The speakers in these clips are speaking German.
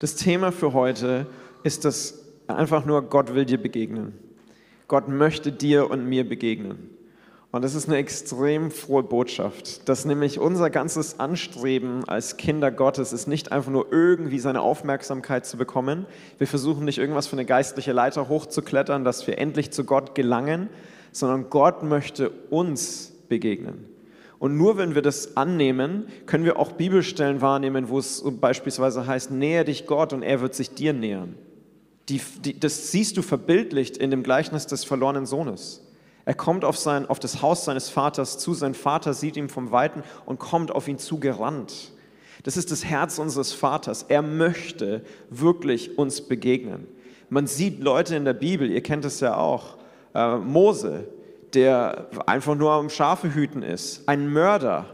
Das Thema für heute ist das einfach nur, Gott will dir begegnen. Gott möchte dir und mir begegnen. Und das ist eine extrem frohe Botschaft, dass nämlich unser ganzes Anstreben als Kinder Gottes ist nicht einfach nur irgendwie seine Aufmerksamkeit zu bekommen. Wir versuchen nicht irgendwas für eine geistliche Leiter hochzuklettern, dass wir endlich zu Gott gelangen, sondern Gott möchte uns begegnen. Und nur wenn wir das annehmen, können wir auch Bibelstellen wahrnehmen, wo es beispielsweise heißt, nähe dich Gott und er wird sich dir nähern. Die, die, das siehst du verbildlicht in dem Gleichnis des verlorenen Sohnes. Er kommt auf, sein, auf das Haus seines Vaters zu, sein Vater sieht ihn vom Weiten und kommt auf ihn zugerannt. Das ist das Herz unseres Vaters. Er möchte wirklich uns begegnen. Man sieht Leute in der Bibel, ihr kennt es ja auch, äh, Mose, der einfach nur am Schafe hüten ist, ein Mörder,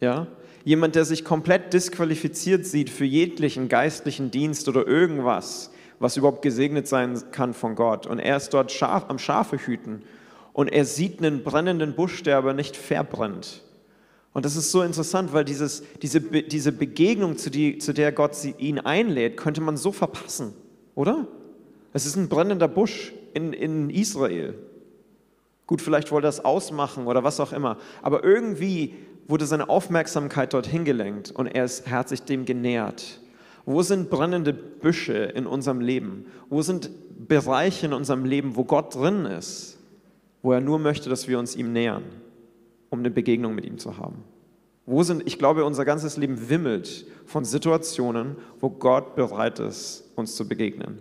ja, jemand, der sich komplett disqualifiziert sieht für jeglichen geistlichen Dienst oder irgendwas, was überhaupt gesegnet sein kann von Gott. Und er ist dort Schaf, am Schafe hüten und er sieht einen brennenden Busch, der aber nicht verbrennt. Und das ist so interessant, weil dieses, diese, diese Begegnung, zu, die, zu der Gott sie, ihn einlädt, könnte man so verpassen, oder? Es ist ein brennender Busch in, in Israel. Gut, vielleicht wollte er es ausmachen oder was auch immer. Aber irgendwie wurde seine Aufmerksamkeit dorthin gelenkt und er, ist, er hat sich dem genähert. Wo sind brennende Büsche in unserem Leben? Wo sind Bereiche in unserem Leben, wo Gott drin ist, wo er nur möchte, dass wir uns ihm nähern, um eine Begegnung mit ihm zu haben? Wo sind, ich glaube, unser ganzes Leben wimmelt von Situationen, wo Gott bereit ist, uns zu begegnen.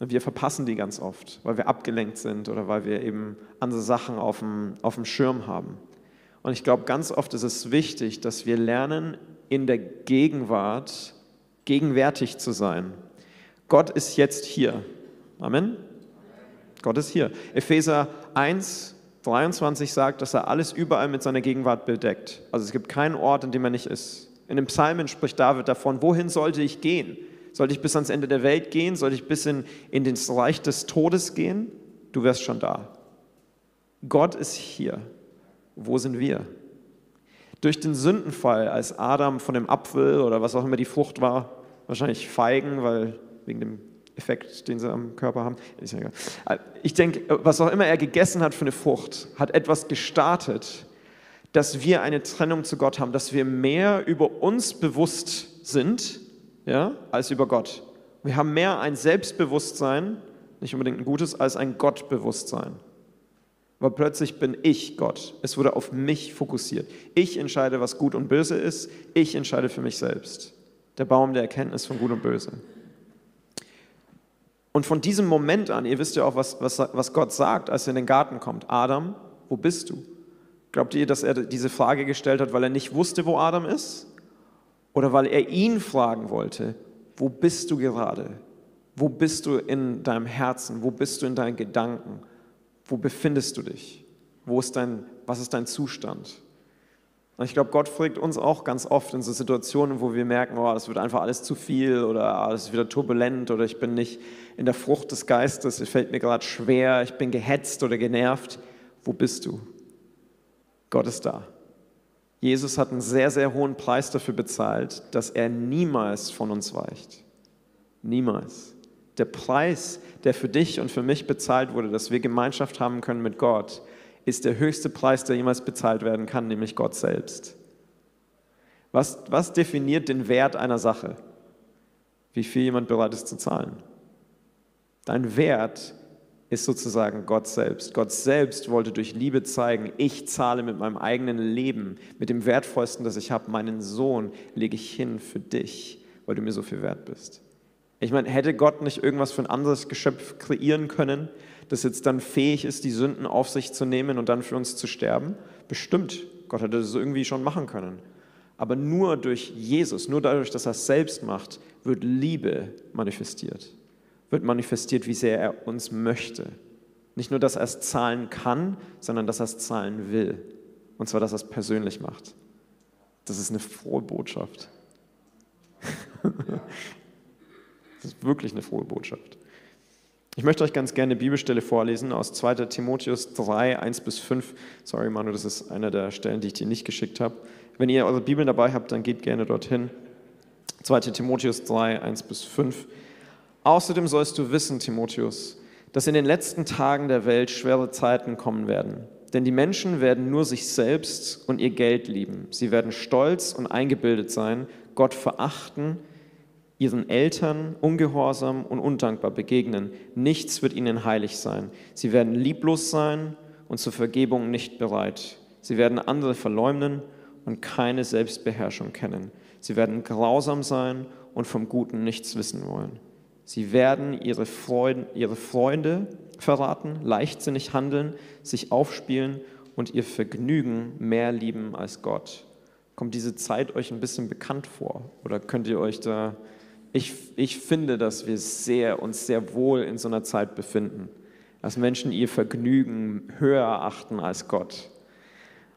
Wir verpassen die ganz oft, weil wir abgelenkt sind oder weil wir eben andere Sachen auf dem, auf dem Schirm haben. Und ich glaube, ganz oft ist es wichtig, dass wir lernen, in der Gegenwart gegenwärtig zu sein. Gott ist jetzt hier. Amen. Gott ist hier. Epheser 1, 23 sagt, dass er alles überall mit seiner Gegenwart bedeckt. Also es gibt keinen Ort, in dem er nicht ist. In den Psalmen spricht David davon, wohin sollte ich gehen? Sollte ich bis ans Ende der Welt gehen? Sollte ich bis in, in das Reich des Todes gehen? Du wärst schon da. Gott ist hier. Wo sind wir? Durch den Sündenfall, als Adam von dem Apfel oder was auch immer die Frucht war, wahrscheinlich Feigen, weil wegen dem Effekt, den sie am Körper haben. Ich denke, was auch immer er gegessen hat für eine Frucht, hat etwas gestartet, dass wir eine Trennung zu Gott haben, dass wir mehr über uns bewusst sind ja, als über Gott. Wir haben mehr ein Selbstbewusstsein, nicht unbedingt ein gutes, als ein Gottbewusstsein. Weil plötzlich bin ich Gott. Es wurde auf mich fokussiert. Ich entscheide, was gut und böse ist. Ich entscheide für mich selbst. Der Baum der Erkenntnis von gut und böse. Und von diesem Moment an, ihr wisst ja auch, was, was, was Gott sagt, als er in den Garten kommt. Adam, wo bist du? Glaubt ihr, dass er diese Frage gestellt hat, weil er nicht wusste, wo Adam ist? Oder weil er ihn fragen wollte, wo bist du gerade? Wo bist du in deinem Herzen? Wo bist du in deinen Gedanken? Wo befindest du dich? Wo ist dein, was ist dein Zustand? Und ich glaube, Gott fragt uns auch ganz oft in so Situationen, wo wir merken, oh, das wird einfach alles zu viel oder oh, das ist wieder turbulent oder ich bin nicht in der Frucht des Geistes, es fällt mir gerade schwer, ich bin gehetzt oder genervt. Wo bist du? Gott ist da. Jesus hat einen sehr, sehr hohen Preis dafür bezahlt, dass er niemals von uns weicht. Niemals. Der Preis, der für dich und für mich bezahlt wurde, dass wir Gemeinschaft haben können mit Gott, ist der höchste Preis, der jemals bezahlt werden kann, nämlich Gott selbst. Was, was definiert den Wert einer Sache? Wie viel jemand bereit ist zu zahlen. Dein Wert ist sozusagen Gott selbst. Gott selbst wollte durch Liebe zeigen, ich zahle mit meinem eigenen Leben, mit dem Wertvollsten, das ich habe, meinen Sohn lege ich hin für dich, weil du mir so viel wert bist. Ich meine, hätte Gott nicht irgendwas für ein anderes Geschöpf kreieren können, das jetzt dann fähig ist, die Sünden auf sich zu nehmen und dann für uns zu sterben? Bestimmt. Gott hätte das irgendwie schon machen können. Aber nur durch Jesus, nur dadurch, dass er es selbst macht, wird Liebe manifestiert wird manifestiert, wie sehr er uns möchte. Nicht nur, dass er es zahlen kann, sondern dass er es zahlen will. Und zwar, dass er es persönlich macht. Das ist eine frohe Botschaft. das ist wirklich eine frohe Botschaft. Ich möchte euch ganz gerne eine Bibelstelle vorlesen aus 2. Timotheus 3, 1 bis 5. Sorry, Manu, das ist eine der Stellen, die ich dir nicht geschickt habe. Wenn ihr eure Bibeln dabei habt, dann geht gerne dorthin. 2. Timotheus 3, 1 bis 5. Außerdem sollst du wissen, Timotheus, dass in den letzten Tagen der Welt schwere Zeiten kommen werden. Denn die Menschen werden nur sich selbst und ihr Geld lieben. Sie werden stolz und eingebildet sein, Gott verachten, ihren Eltern ungehorsam und undankbar begegnen. Nichts wird ihnen heilig sein. Sie werden lieblos sein und zur Vergebung nicht bereit. Sie werden andere verleumden und keine Selbstbeherrschung kennen. Sie werden grausam sein und vom Guten nichts wissen wollen. Sie werden ihre, Freuden, ihre Freunde verraten, leichtsinnig handeln, sich aufspielen und ihr Vergnügen mehr lieben als Gott. Kommt diese Zeit euch ein bisschen bekannt vor? Oder könnt ihr euch da... Ich, ich finde, dass wir sehr, uns sehr wohl in so einer Zeit befinden, dass Menschen ihr Vergnügen höher achten als Gott.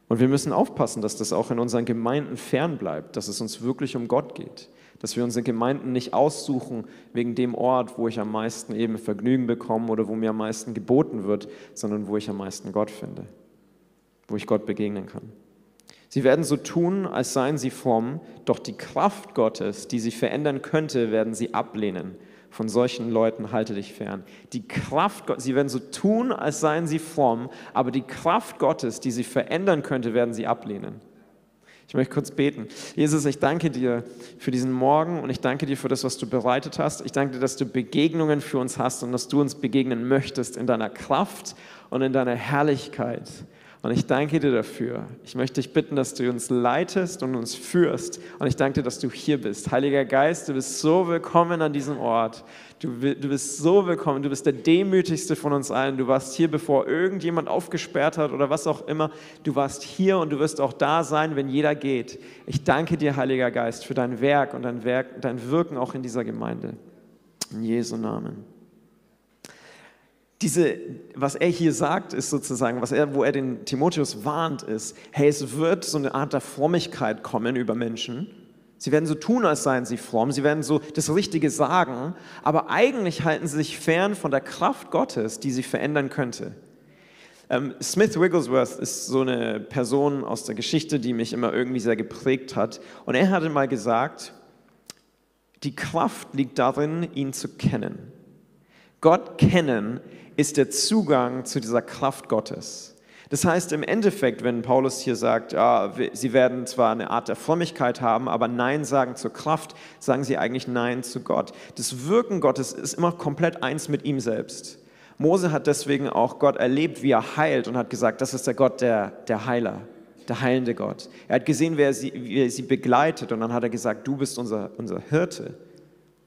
Und wir müssen aufpassen, dass das auch in unseren Gemeinden fern bleibt, dass es uns wirklich um Gott geht dass wir unsere Gemeinden nicht aussuchen wegen dem Ort, wo ich am meisten eben Vergnügen bekomme oder wo mir am meisten geboten wird, sondern wo ich am meisten Gott finde, wo ich Gott begegnen kann. Sie werden so tun, als seien sie fromm, doch die Kraft Gottes, die sie verändern könnte, werden sie ablehnen. Von solchen Leuten halte dich fern. Die Kraft, sie werden so tun, als seien sie fromm, aber die Kraft Gottes, die sie verändern könnte, werden sie ablehnen. Ich möchte kurz beten. Jesus, ich danke dir für diesen Morgen und ich danke dir für das, was du bereitet hast. Ich danke dir, dass du Begegnungen für uns hast und dass du uns begegnen möchtest in deiner Kraft und in deiner Herrlichkeit. Und ich danke dir dafür. Ich möchte dich bitten, dass du uns leitest und uns führst. Und ich danke dir, dass du hier bist. Heiliger Geist, du bist so willkommen an diesem Ort. Du, du bist so willkommen. Du bist der demütigste von uns allen. Du warst hier, bevor irgendjemand aufgesperrt hat oder was auch immer. Du warst hier und du wirst auch da sein, wenn jeder geht. Ich danke dir, Heiliger Geist, für dein Werk und dein, Werk, dein Wirken auch in dieser Gemeinde. In Jesu Namen diese, was er hier sagt, ist sozusagen, was er, wo er den Timotheus warnt, ist, hey, es wird so eine Art der Frömmigkeit kommen über Menschen. Sie werden so tun, als seien sie fromm, sie werden so das Richtige sagen, aber eigentlich halten sie sich fern von der Kraft Gottes, die sie verändern könnte. Ähm, Smith Wigglesworth ist so eine Person aus der Geschichte, die mich immer irgendwie sehr geprägt hat. Und er hatte mal gesagt, die Kraft liegt darin, ihn zu kennen. Gott kennen ist der Zugang zu dieser Kraft Gottes. Das heißt im Endeffekt, wenn Paulus hier sagt, ja, sie werden zwar eine Art der Frömmigkeit haben, aber Nein sagen zur Kraft, sagen sie eigentlich Nein zu Gott. Das Wirken Gottes ist immer komplett eins mit ihm selbst. Mose hat deswegen auch Gott erlebt, wie er heilt und hat gesagt, das ist der Gott der, der Heiler, der heilende Gott. Er hat gesehen, wer sie, wie er sie begleitet und dann hat er gesagt, du bist unser, unser Hirte.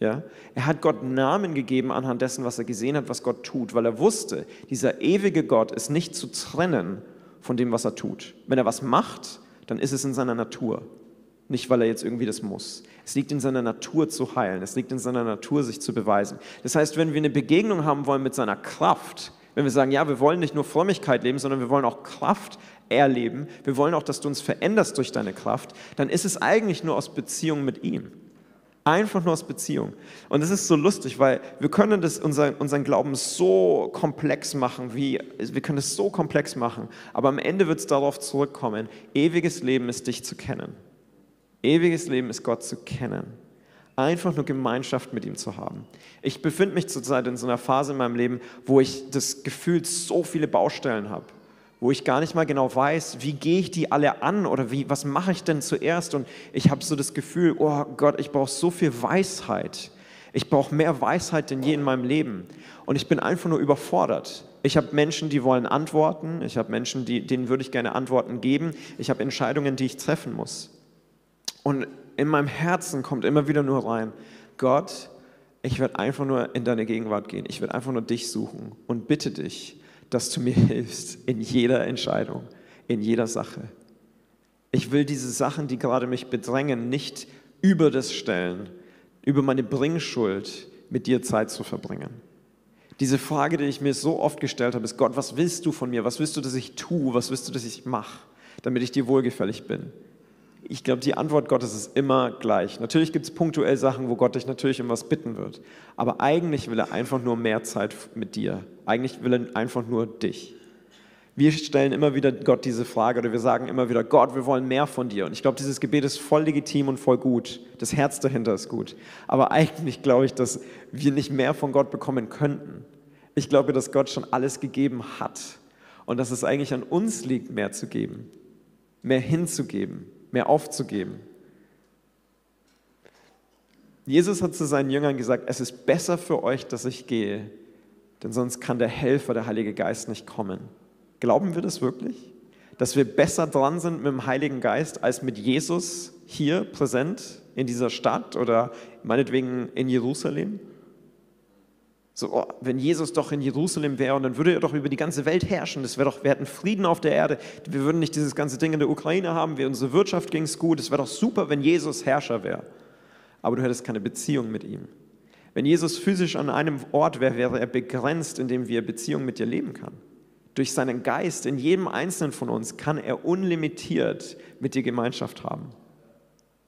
Ja? Er hat Gott Namen gegeben anhand dessen, was er gesehen hat, was Gott tut, weil er wusste, dieser ewige Gott ist nicht zu trennen von dem, was er tut. Wenn er was macht, dann ist es in seiner Natur. Nicht, weil er jetzt irgendwie das muss. Es liegt in seiner Natur zu heilen. Es liegt in seiner Natur, sich zu beweisen. Das heißt, wenn wir eine Begegnung haben wollen mit seiner Kraft, wenn wir sagen, ja, wir wollen nicht nur Frömmigkeit leben, sondern wir wollen auch Kraft erleben, wir wollen auch, dass du uns veränderst durch deine Kraft, dann ist es eigentlich nur aus Beziehung mit ihm. Einfach nur aus Beziehung. Und das ist so lustig, weil wir können das, unser, unseren Glauben so komplex machen, wie, wir können es so komplex machen, aber am Ende wird es darauf zurückkommen, ewiges Leben ist dich zu kennen. Ewiges Leben ist Gott zu kennen. Einfach nur Gemeinschaft mit ihm zu haben. Ich befinde mich zurzeit in so einer Phase in meinem Leben, wo ich das Gefühl so viele Baustellen habe wo ich gar nicht mal genau weiß, wie gehe ich die alle an oder wie, was mache ich denn zuerst? Und ich habe so das Gefühl, oh Gott, ich brauche so viel Weisheit. Ich brauche mehr Weisheit denn je in meinem Leben. Und ich bin einfach nur überfordert. Ich habe Menschen, die wollen Antworten. Ich habe Menschen, die, denen würde ich gerne Antworten geben. Ich habe Entscheidungen, die ich treffen muss. Und in meinem Herzen kommt immer wieder nur rein, Gott, ich werde einfach nur in deine Gegenwart gehen. Ich werde einfach nur dich suchen und bitte dich, dass du mir hilfst in jeder Entscheidung, in jeder Sache. Ich will diese Sachen, die gerade mich bedrängen, nicht über das stellen, über meine Bringschuld mit dir Zeit zu verbringen. Diese Frage, die ich mir so oft gestellt habe, ist Gott, was willst du von mir? Was willst du, dass ich tue? Was willst du, dass ich mache, damit ich dir wohlgefällig bin? ich glaube, die Antwort Gottes ist immer gleich. Natürlich gibt es punktuell Sachen, wo Gott dich natürlich um was bitten wird. Aber eigentlich will er einfach nur mehr Zeit mit dir. Eigentlich will er einfach nur dich. Wir stellen immer wieder Gott diese Frage oder wir sagen immer wieder, Gott, wir wollen mehr von dir. Und ich glaube, dieses Gebet ist voll legitim und voll gut. Das Herz dahinter ist gut. Aber eigentlich glaube ich, dass wir nicht mehr von Gott bekommen könnten. Ich glaube, dass Gott schon alles gegeben hat und dass es eigentlich an uns liegt, mehr zu geben, mehr hinzugeben, mehr aufzugeben. Jesus hat zu seinen Jüngern gesagt, es ist besser für euch, dass ich gehe, denn sonst kann der Helfer, der Heilige Geist, nicht kommen. Glauben wir das wirklich? Dass wir besser dran sind mit dem Heiligen Geist als mit Jesus hier präsent in dieser Stadt oder meinetwegen in Jerusalem? So, oh, wenn Jesus doch in Jerusalem wäre und dann würde er doch über die ganze Welt herrschen. Das wäre doch, wir hätten Frieden auf der Erde. Wir würden nicht dieses ganze Ding in der Ukraine haben. Wir, unsere Wirtschaft ging es gut. Es wäre doch super, wenn Jesus Herrscher wäre. Aber du hättest keine Beziehung mit ihm. Wenn Jesus physisch an einem Ort wäre, wäre er begrenzt, indem wir Beziehung mit dir leben kann. Durch seinen Geist in jedem Einzelnen von uns kann er unlimitiert mit dir Gemeinschaft haben.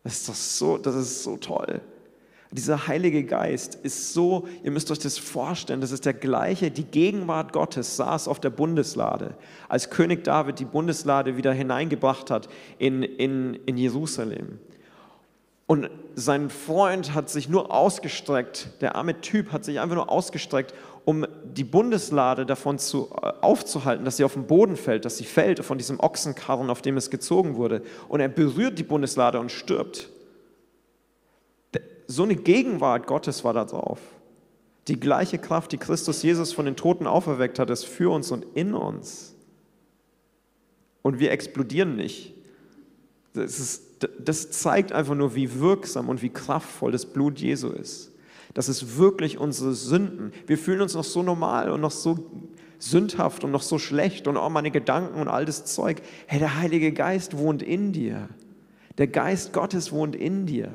Das ist doch so, das ist so toll. Dieser Heilige Geist ist so, ihr müsst euch das vorstellen, das ist der gleiche, die Gegenwart Gottes saß auf der Bundeslade, als König David die Bundeslade wieder hineingebracht hat in, in, in Jerusalem. Und sein Freund hat sich nur ausgestreckt, der arme Typ hat sich einfach nur ausgestreckt, um die Bundeslade davon zu, äh, aufzuhalten, dass sie auf den Boden fällt, dass sie fällt von diesem Ochsenkarren, auf dem es gezogen wurde. Und er berührt die Bundeslade und stirbt. So eine Gegenwart Gottes war da drauf. Die gleiche Kraft, die Christus Jesus von den Toten auferweckt hat, ist für uns und in uns. Und wir explodieren nicht. Das ist das zeigt einfach nur, wie wirksam und wie kraftvoll das Blut Jesu ist. Das ist wirklich unsere Sünden. Wir fühlen uns noch so normal und noch so sündhaft und noch so schlecht und auch meine Gedanken und all das Zeug. Hey, der Heilige Geist wohnt in dir. Der Geist Gottes wohnt in dir,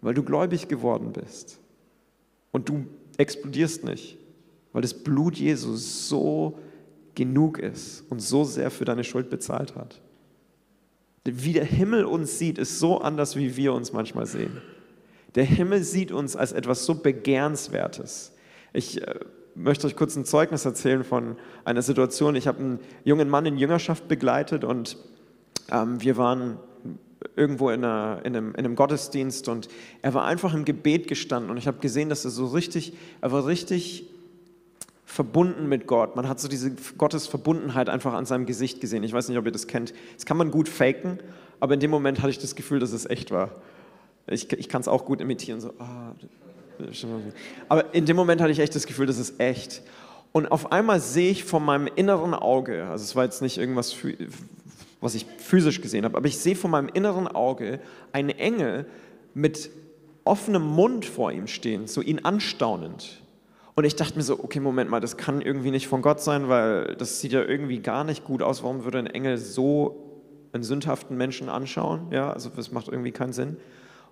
weil du gläubig geworden bist. Und du explodierst nicht, weil das Blut Jesu so genug ist und so sehr für deine Schuld bezahlt hat. Wie der Himmel uns sieht, ist so anders, wie wir uns manchmal sehen. Der Himmel sieht uns als etwas so Begehrenswertes. Ich äh, möchte euch kurz ein Zeugnis erzählen von einer Situation. Ich habe einen jungen Mann in Jüngerschaft begleitet und ähm, wir waren irgendwo in, einer, in, einem, in, einem, Gottesdienst und er war einfach im Gebet gestanden und ich habe gesehen, dass er so richtig, er war richtig verbunden mit Gott. Man hat so diese Gottes Verbundenheit einfach an seinem Gesicht gesehen. Ich weiß nicht, ob ihr das kennt. Das kann man gut faken, aber in dem Moment hatte ich das Gefühl, dass es echt war. Ich, ich kann es auch gut imitieren. So, ah, aber in dem Moment hatte ich echt das Gefühl, das ist echt. Und auf einmal sehe ich vor meinem inneren Auge, also es war jetzt nicht irgendwas, was ich physisch gesehen habe, aber ich sehe vor meinem inneren Auge einen Engel mit offenem Mund vor ihm stehen, so ihn anstaunend. Und ich dachte mir so, okay, Moment mal, das kann irgendwie nicht von Gott sein, weil das sieht ja irgendwie gar nicht gut aus. Warum würde ein Engel so einen sündhaften Menschen anschauen? Ja, also das macht irgendwie keinen Sinn.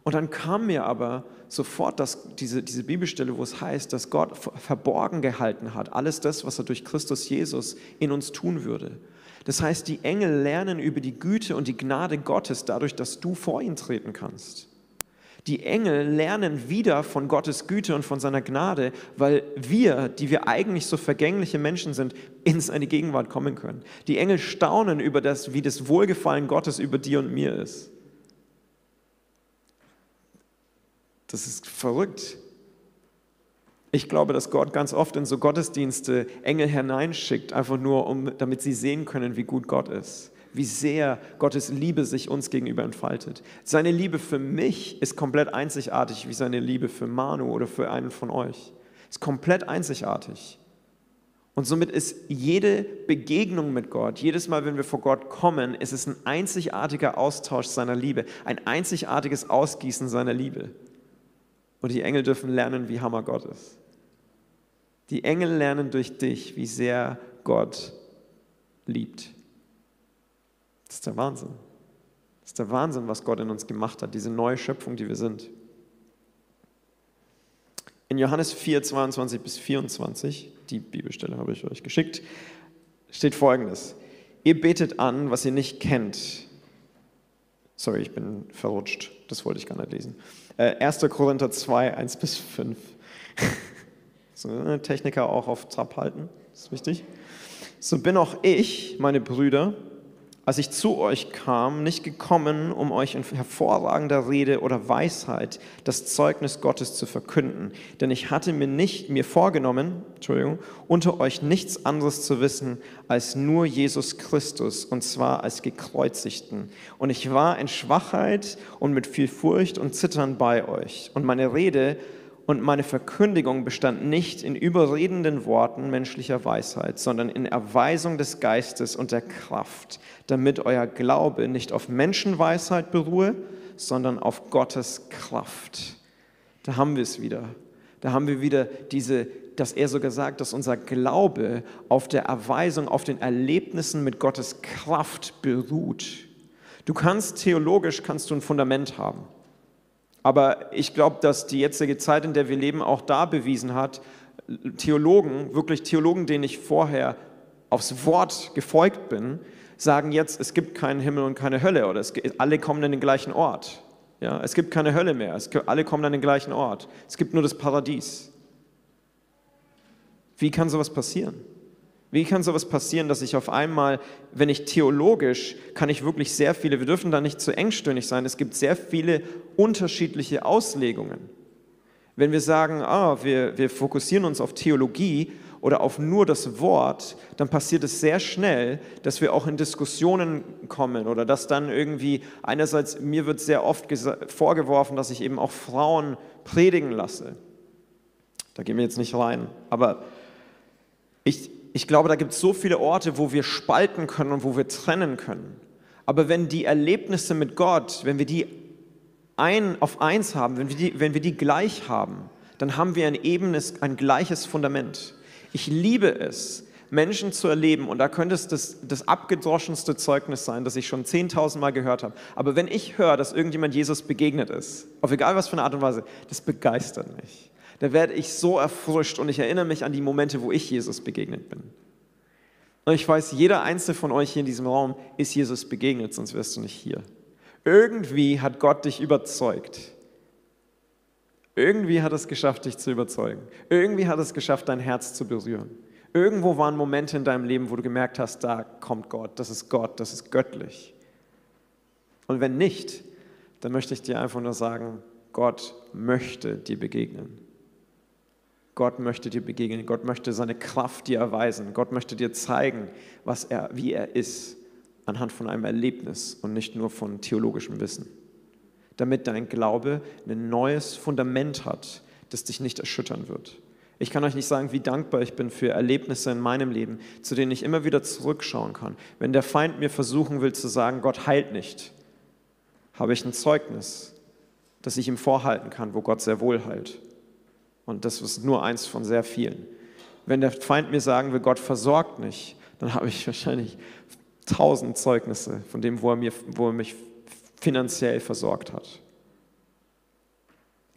Und dann kam mir aber sofort das, diese, diese Bibelstelle, wo es heißt, dass Gott verborgen gehalten hat, alles das, was er durch Christus Jesus in uns tun würde. Das heißt, die Engel lernen über die Güte und die Gnade Gottes dadurch, dass du vor ihn treten kannst. Die Engel lernen wieder von Gottes Güte und von seiner Gnade, weil wir, die wir eigentlich so vergängliche Menschen sind, in seine Gegenwart kommen können. Die Engel staunen über das, wie das Wohlgefallen Gottes über dir und mir ist. Das ist verrückt. Ich glaube, dass Gott ganz oft in so Gottesdienste Engel hineinschickt, einfach nur, um, damit sie sehen können, wie gut Gott ist wie sehr Gottes Liebe sich uns gegenüber entfaltet. Seine Liebe für mich ist komplett einzigartig wie seine Liebe für Manu oder für einen von euch. Ist komplett einzigartig. Und somit ist jede Begegnung mit Gott, jedes Mal, wenn wir vor Gott kommen, ist es ein einzigartiger Austausch seiner Liebe, ein einzigartiges Ausgießen seiner Liebe. Und die Engel dürfen lernen, wie Hammer Gott ist. Die Engel lernen durch dich, wie sehr Gott liebt. Das ist der Wahnsinn. Das ist der Wahnsinn, was Gott in uns gemacht hat, diese neue Schöpfung, die wir sind. In Johannes 4, 22 bis 24, die Bibelstelle habe ich euch geschickt, steht folgendes. Ihr betet an, was ihr nicht kennt. Sorry, ich bin verrutscht. Das wollte ich gar nicht lesen. 1. Äh, Korinther 2, 1 bis 5. so, Techniker auch auf Trab halten, das ist wichtig. So bin auch ich, meine Brüder, als ich zu euch kam, nicht gekommen, um euch in hervorragender Rede oder Weisheit das Zeugnis Gottes zu verkünden, denn ich hatte mir nicht mir vorgenommen, Entschuldigung, unter euch nichts anderes zu wissen als nur Jesus Christus und zwar als gekreuzigten. Und ich war in Schwachheit und mit viel Furcht und Zittern bei euch. Und meine Rede und meine Verkündigung bestand nicht in überredenden Worten menschlicher Weisheit, sondern in Erweisung des Geistes und der Kraft, damit euer Glaube nicht auf Menschenweisheit beruhe, sondern auf Gottes Kraft. Da haben wir es wieder. Da haben wir wieder diese, dass er sogar sagt, dass unser Glaube auf der Erweisung, auf den Erlebnissen mit Gottes Kraft beruht. Du kannst theologisch kannst du ein Fundament haben. Aber ich glaube, dass die jetzige Zeit, in der wir leben, auch da bewiesen hat, Theologen, wirklich Theologen, denen ich vorher aufs Wort gefolgt bin, sagen jetzt, es gibt keinen Himmel und keine Hölle oder es, alle kommen an den gleichen Ort. Ja, es gibt keine Hölle mehr, es, alle kommen an den gleichen Ort. Es gibt nur das Paradies. Wie kann sowas passieren? Wie kann sowas passieren, dass ich auf einmal, wenn ich theologisch, kann ich wirklich sehr viele, wir dürfen da nicht zu engstirnig sein, es gibt sehr viele unterschiedliche Auslegungen. Wenn wir sagen, ah, wir, wir fokussieren uns auf Theologie oder auf nur das Wort, dann passiert es sehr schnell, dass wir auch in Diskussionen kommen oder dass dann irgendwie, einerseits, mir wird sehr oft vorgeworfen, dass ich eben auch Frauen predigen lasse. Da gehen wir jetzt nicht rein, aber ich, ich glaube, da gibt es so viele Orte, wo wir spalten können und wo wir trennen können. Aber wenn die Erlebnisse mit Gott, wenn wir die ein, auf eins haben, wenn wir, die, wenn wir die gleich haben, dann haben wir ein ebenes, ein gleiches Fundament. Ich liebe es, Menschen zu erleben, und da könnte es das, das abgedroschenste Zeugnis sein, das ich schon 10.000 Mal gehört habe. Aber wenn ich höre, dass irgendjemand Jesus begegnet ist, auf egal was für eine Art und Weise, das begeistert mich da werde ich so erfrischt und ich erinnere mich an die Momente, wo ich Jesus begegnet bin. Und ich weiß, jeder einzelne von euch hier in diesem Raum ist Jesus begegnet, sonst wärst du nicht hier. Irgendwie hat Gott dich überzeugt. Irgendwie hat es geschafft, dich zu überzeugen. Irgendwie hat es geschafft, dein Herz zu berühren. Irgendwo waren Momente in deinem Leben, wo du gemerkt hast, da kommt Gott, das ist Gott, das ist göttlich. Und wenn nicht, dann möchte ich dir einfach nur sagen, Gott möchte dir begegnen. Gott möchte dir begegnen, Gott möchte seine Kraft dir erweisen, Gott möchte dir zeigen, was er, wie er ist, anhand von einem Erlebnis und nicht nur von theologischem Wissen. Damit dein Glaube ein neues Fundament hat, das dich nicht erschüttern wird. Ich kann euch nicht sagen, wie dankbar ich bin für Erlebnisse in meinem Leben, zu denen ich immer wieder zurückschauen kann. Wenn der Feind mir versuchen will zu sagen, Gott heilt nicht, habe ich ein Zeugnis, das ich ihm vorhalten kann, wo Gott sehr wohl heilt. Und das ist nur eins von sehr vielen. Wenn der Feind mir sagen will, Gott versorgt nicht, dann habe ich wahrscheinlich tausend Zeugnisse von dem, wo er, mir, wo er mich finanziell versorgt hat.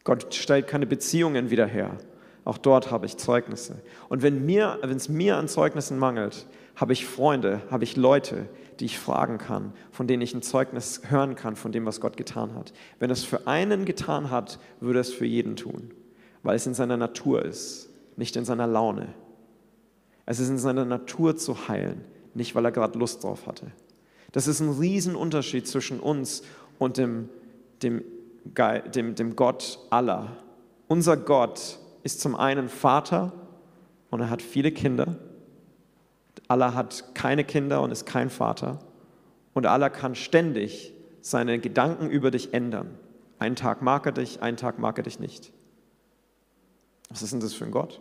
Gott stellt keine Beziehungen wieder her. Auch dort habe ich Zeugnisse. Und wenn, mir, es mir an Zeugnissen mangelt, habe ich Freunde, habe ich Leute, die ich fragen kann, von denen ich ein Zeugnis hören kann von dem, was Gott getan hat. Wenn es für einen getan hat, würde es für jeden tun weil es in seiner Natur ist, nicht in seiner Laune. Es ist in seiner Natur zu heilen, nicht weil er gerade Lust drauf hatte. Das ist ein Riesenunterschied zwischen uns und dem, dem, dem, dem Gott aller. Unser Gott ist zum einen Vater und er hat viele Kinder. Allah hat keine Kinder und ist kein Vater. Und Allah kann ständig seine Gedanken über dich ändern. Einen Tag mag er dich, einen Tag mag er dich nicht. Was ist denn das für ein Gott?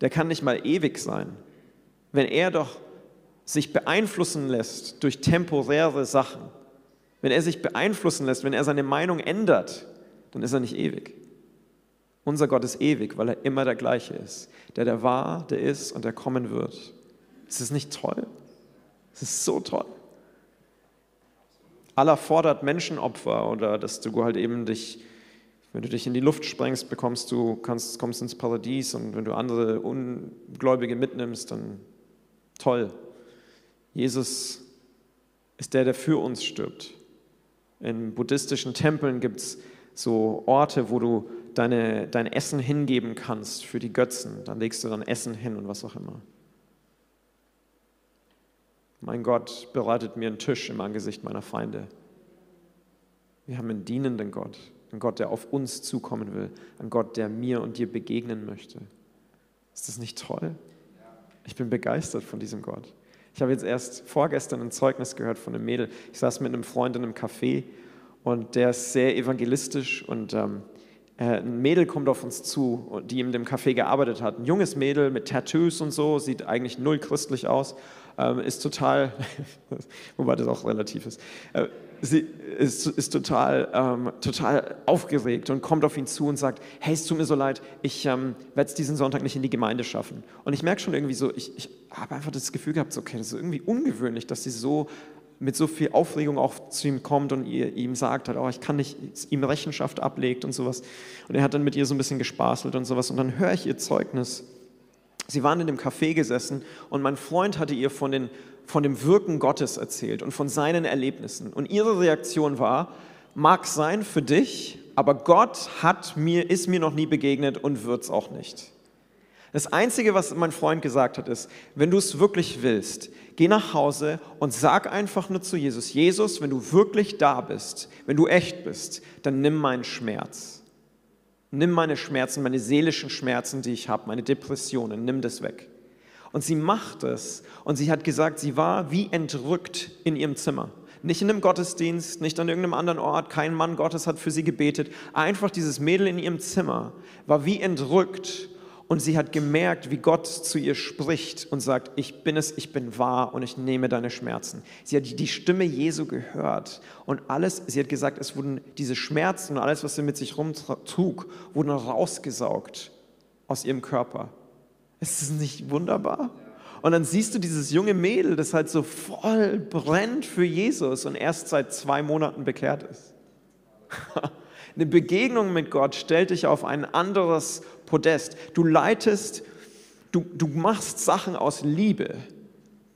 Der kann nicht mal ewig sein. Wenn er doch sich beeinflussen lässt durch temporäre Sachen, wenn er sich beeinflussen lässt, wenn er seine Meinung ändert, dann ist er nicht ewig. Unser Gott ist ewig, weil er immer der gleiche ist. Der, der war, der ist und der kommen wird. Ist es nicht toll? Es ist so toll. Allah fordert Menschenopfer oder dass du halt eben dich wenn du dich in die Luft sprengst, bekommst du, kannst, kommst ins Paradies und wenn du andere Ungläubige mitnimmst, dann toll. Jesus ist der, der für uns stirbt. In buddhistischen Tempeln gibt es so Orte, wo du deine, dein Essen hingeben kannst für die Götzen. Dann legst du dann Essen hin und was auch immer. Mein Gott bereitet mir einen Tisch im Angesicht meiner Feinde. Wir haben einen dienenden Gott, einen Gott, der auf uns zukommen will, einen Gott, der mir und dir begegnen möchte. Ist das nicht toll? Ich bin begeistert von diesem Gott. Ich habe jetzt erst vorgestern ein Zeugnis gehört von einem Mädel. Ich saß mit einem Freund in einem Café und der ist sehr evangelistisch und ähm, äh, ein Mädel kommt auf uns zu, die in dem Café gearbeitet hat. Ein junges Mädel mit Tattoos und so, sieht eigentlich null christlich aus, ist total, wobei das auch relativ ist, äh, sie ist, ist total, ähm, total aufgeregt und kommt auf ihn zu und sagt, hey, es tut mir so leid, ich ähm, werde es diesen Sonntag nicht in die Gemeinde schaffen. Und ich merke schon irgendwie so, ich, ich habe einfach das Gefühl gehabt, so, okay, das ist irgendwie ungewöhnlich, dass sie so mit so viel Aufregung auch zu ihm kommt und ihr, ihm sagt, halt, oh, ich kann nicht, ihm Rechenschaft ablegt und sowas. Und er hat dann mit ihr so ein bisschen gespaßelt und sowas. Und dann höre ich ihr Zeugnis. Sie waren in dem Café gesessen und mein Freund hatte ihr von, den, von dem Wirken Gottes erzählt und von seinen Erlebnissen. Und ihre Reaktion war, mag sein für dich, aber Gott hat mir, ist mir noch nie begegnet und wird es auch nicht. Das Einzige, was mein Freund gesagt hat, ist, wenn du es wirklich willst, geh nach Hause und sag einfach nur zu Jesus, Jesus, wenn du wirklich da bist, wenn du echt bist, dann nimm meinen Schmerz. Nimm meine Schmerzen, meine seelischen Schmerzen, die ich habe, meine Depressionen, nimm das weg. Und sie macht es und sie hat gesagt, sie war wie entrückt in ihrem Zimmer. Nicht in einem Gottesdienst, nicht an irgendeinem anderen Ort, kein Mann Gottes hat für sie gebetet. Einfach dieses Mädel in ihrem Zimmer war wie entrückt und sie hat gemerkt, wie Gott zu ihr spricht und sagt, ich bin es, ich bin wahr und ich nehme deine Schmerzen. Sie hat die Stimme Jesu gehört und alles, sie hat gesagt, es wurden diese Schmerzen und alles, was sie mit sich rumtrug, wurden rausgesaugt aus ihrem Körper. Ist das nicht wunderbar? Und dann siehst du dieses junge Mädel, das halt so voll brennt für Jesus und erst seit zwei Monaten bekehrt ist. Eine Begegnung mit Gott stellt dich auf ein anderes Podest. Du leitest, du, du machst Sachen aus Liebe,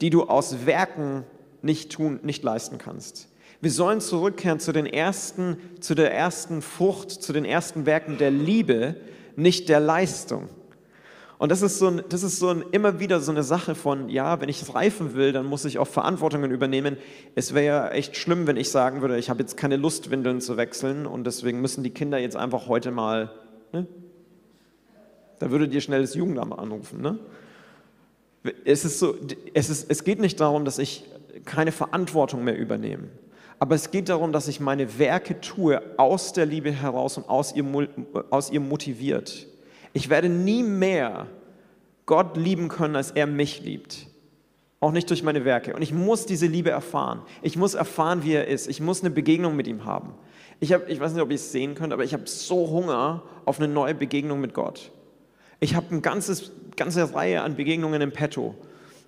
die du aus Werken nicht tun, nicht leisten kannst. Wir sollen zurückkehren zu den ersten, zu der ersten Frucht, zu den ersten Werken der Liebe, nicht der Leistung. Und das ist so, ein, das ist so ein, immer wieder so eine Sache von, ja, wenn ich reifen will, dann muss ich auch Verantwortungen übernehmen. Es wäre ja echt schlimm, wenn ich sagen würde, ich habe jetzt keine Lust, Windeln zu wechseln und deswegen müssen die Kinder jetzt einfach heute mal ne, da würdet ihr schnell das Jugendamt anrufen. Ne? Es, ist so, es, ist, es geht nicht darum, dass ich keine Verantwortung mehr übernehme. Aber es geht darum, dass ich meine Werke tue aus der Liebe heraus und aus ihr, aus ihr motiviert. Ich werde nie mehr Gott lieben können, als er mich liebt. Auch nicht durch meine Werke. Und ich muss diese Liebe erfahren. Ich muss erfahren, wie er ist. Ich muss eine Begegnung mit ihm haben. Ich, hab, ich weiß nicht, ob ihr es sehen könnt, aber ich habe so Hunger auf eine neue Begegnung mit Gott. Ich habe eine ganze Reihe an Begegnungen im Petto.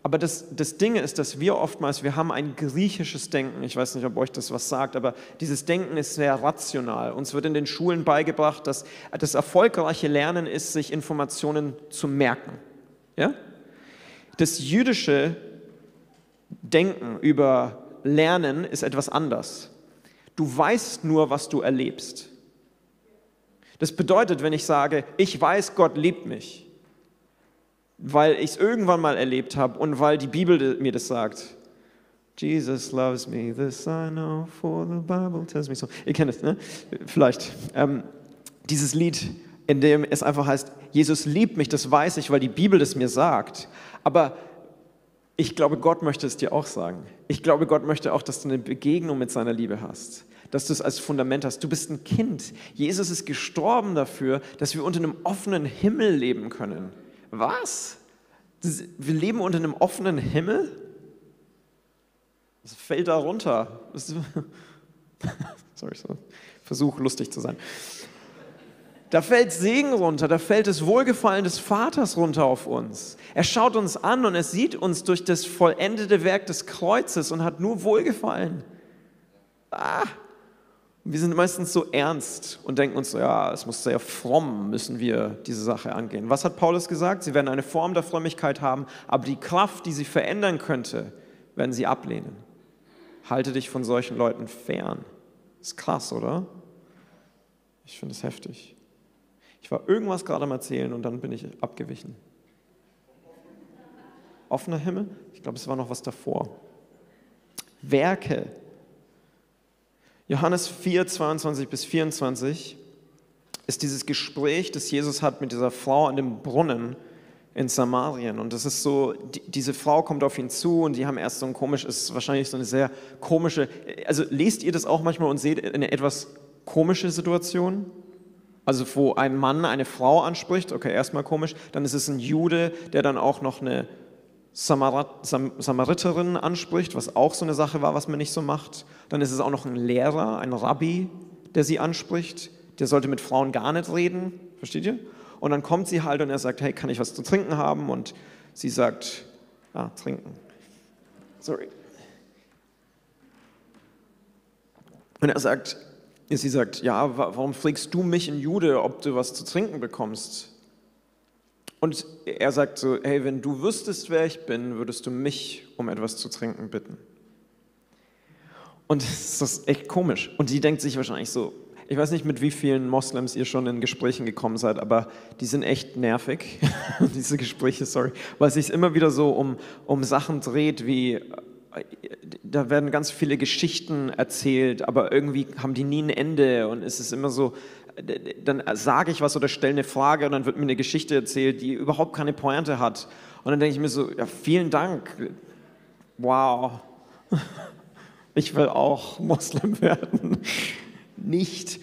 Aber das, das Ding ist, dass wir oftmals, wir haben ein griechisches Denken. Ich weiß nicht, ob euch das was sagt, aber dieses Denken ist sehr rational. Uns wird in den Schulen beigebracht, dass das erfolgreiche Lernen ist, sich Informationen zu merken. Ja? Das jüdische Denken über Lernen ist etwas anders. Du weißt nur, was du erlebst. Das bedeutet, wenn ich sage, ich weiß, Gott liebt mich, weil ich es irgendwann mal erlebt habe und weil die Bibel mir das sagt. Jesus loves me, this I know, for the Bible tells me so. Ihr kennt es, ne? Vielleicht. Ähm, dieses Lied, in dem es einfach heißt, Jesus liebt mich, das weiß ich, weil die Bibel das mir sagt. Aber ich glaube, Gott möchte es dir auch sagen. Ich glaube, Gott möchte auch, dass du eine Begegnung mit seiner Liebe hast dass du es als Fundament hast. Du bist ein Kind. Jesus ist gestorben dafür, dass wir unter einem offenen Himmel leben können. Was? Wir leben unter einem offenen Himmel? Was fällt da runter? Sorry, so. versuch lustig zu sein. Da fällt Segen runter, da fällt das Wohlgefallen des Vaters runter auf uns. Er schaut uns an und er sieht uns durch das vollendete Werk des Kreuzes und hat nur Wohlgefallen. Ah, wir sind meistens so ernst und denken uns ja, es muss sehr fromm, müssen wir diese Sache angehen. Was hat Paulus gesagt? Sie werden eine Form der Frömmigkeit haben, aber die Kraft, die sie verändern könnte, werden sie ablehnen. Halte dich von solchen Leuten fern. Ist krass, oder? Ich finde es heftig. Ich war irgendwas gerade am Erzählen und dann bin ich abgewichen. Offener Himmel? Ich glaube, es war noch was davor. Werke. Johannes 4, 22 bis 24 ist dieses Gespräch, das Jesus hat mit dieser Frau an dem Brunnen in Samarien. Und das ist so, die, diese Frau kommt auf ihn zu und die haben erst so ein komisch, ist wahrscheinlich so eine sehr komische, also lest ihr das auch manchmal und seht eine etwas komische Situation? Also wo ein Mann eine Frau anspricht, okay, erstmal komisch, dann ist es ein Jude, der dann auch noch eine Samariterin anspricht, was auch so eine Sache war, was man nicht so macht. Dann ist es auch noch ein Lehrer, ein Rabbi, der sie anspricht. Der sollte mit Frauen gar nicht reden, versteht ihr? Und dann kommt sie halt und er sagt, hey, kann ich was zu trinken haben? Und sie sagt, ah, trinken. Sorry. Und er sagt, sie sagt, ja, warum fragst du mich, ein Jude, ob du was zu trinken bekommst? Und er sagt so, hey, wenn du wüsstest, wer ich bin, würdest du mich um etwas zu trinken bitten. Und das ist echt komisch. Und sie denkt sich wahrscheinlich so, ich weiß nicht, mit wie vielen Moslems ihr schon in Gesprächen gekommen seid, aber die sind echt nervig, diese Gespräche, sorry, weil es sich immer wieder so um, um Sachen dreht, wie da werden ganz viele Geschichten erzählt, aber irgendwie haben die nie ein Ende und es ist immer so, dann sage ich was oder stelle eine Frage und dann wird mir eine Geschichte erzählt, die überhaupt keine Pointe hat. Und dann denke ich mir so, ja, vielen Dank, wow, ich will auch Moslem werden nicht.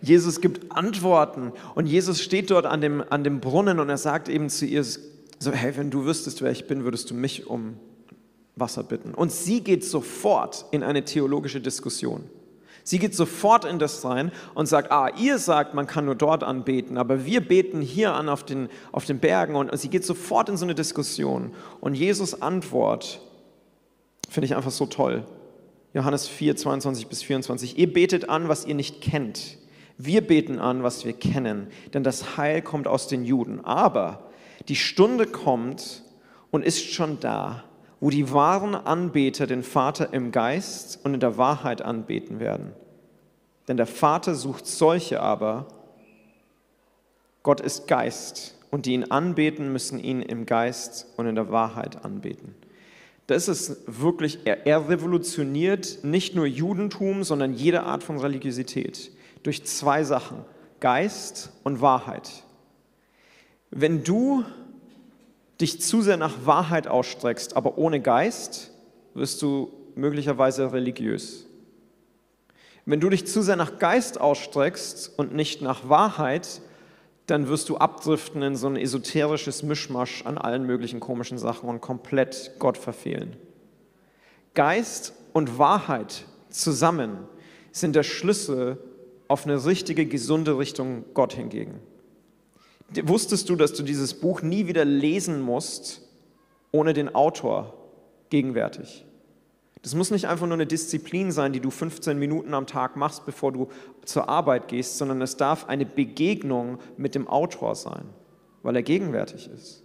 Jesus gibt Antworten und Jesus steht dort an dem, an dem Brunnen und er sagt eben zu ihr, so, hey, wenn du wüsstest, wer ich bin, würdest du mich um Wasser bitten. Und sie geht sofort in eine theologische Diskussion. Sie geht sofort in das rein und sagt, ah, ihr sagt, man kann nur dort anbeten, aber wir beten hier an auf den, auf den Bergen. Und sie geht sofort in so eine Diskussion. Und Jesus Antwort finde ich einfach so toll. Johannes 4, 22 bis 24. Ihr betet an, was ihr nicht kennt. Wir beten an, was wir kennen, denn das Heil kommt aus den Juden. Aber die Stunde kommt und ist schon da, wo die wahren Anbeter den Vater im Geist und in der Wahrheit anbeten werden. Denn der Vater sucht solche aber, Gott ist Geist, und die ihn anbeten, müssen ihn im Geist und in der Wahrheit anbeten. Das ist wirklich, er, er revolutioniert nicht nur Judentum, sondern jede Art von Religiosität durch zwei Sachen, Geist und Wahrheit. Wenn du dich zu sehr nach Wahrheit ausstreckst, aber ohne Geist, wirst du möglicherweise religiös. Wenn du dich zu sehr nach Geist ausstreckst und nicht nach Wahrheit, dann wirst du abdriften in so ein esoterisches Mischmasch an allen möglichen komischen Sachen und komplett Gott verfehlen. Geist und Wahrheit zusammen sind der Schlüssel auf eine richtige, gesunde Richtung Gott hingegen. Wusstest du, dass du dieses Buch nie wieder lesen musst ohne den Autor gegenwärtig? Das muss nicht einfach nur eine Disziplin sein, die du 15 Minuten am Tag machst, bevor du zur Arbeit gehst, sondern es darf eine Begegnung mit dem Autor sein, weil er gegenwärtig ist.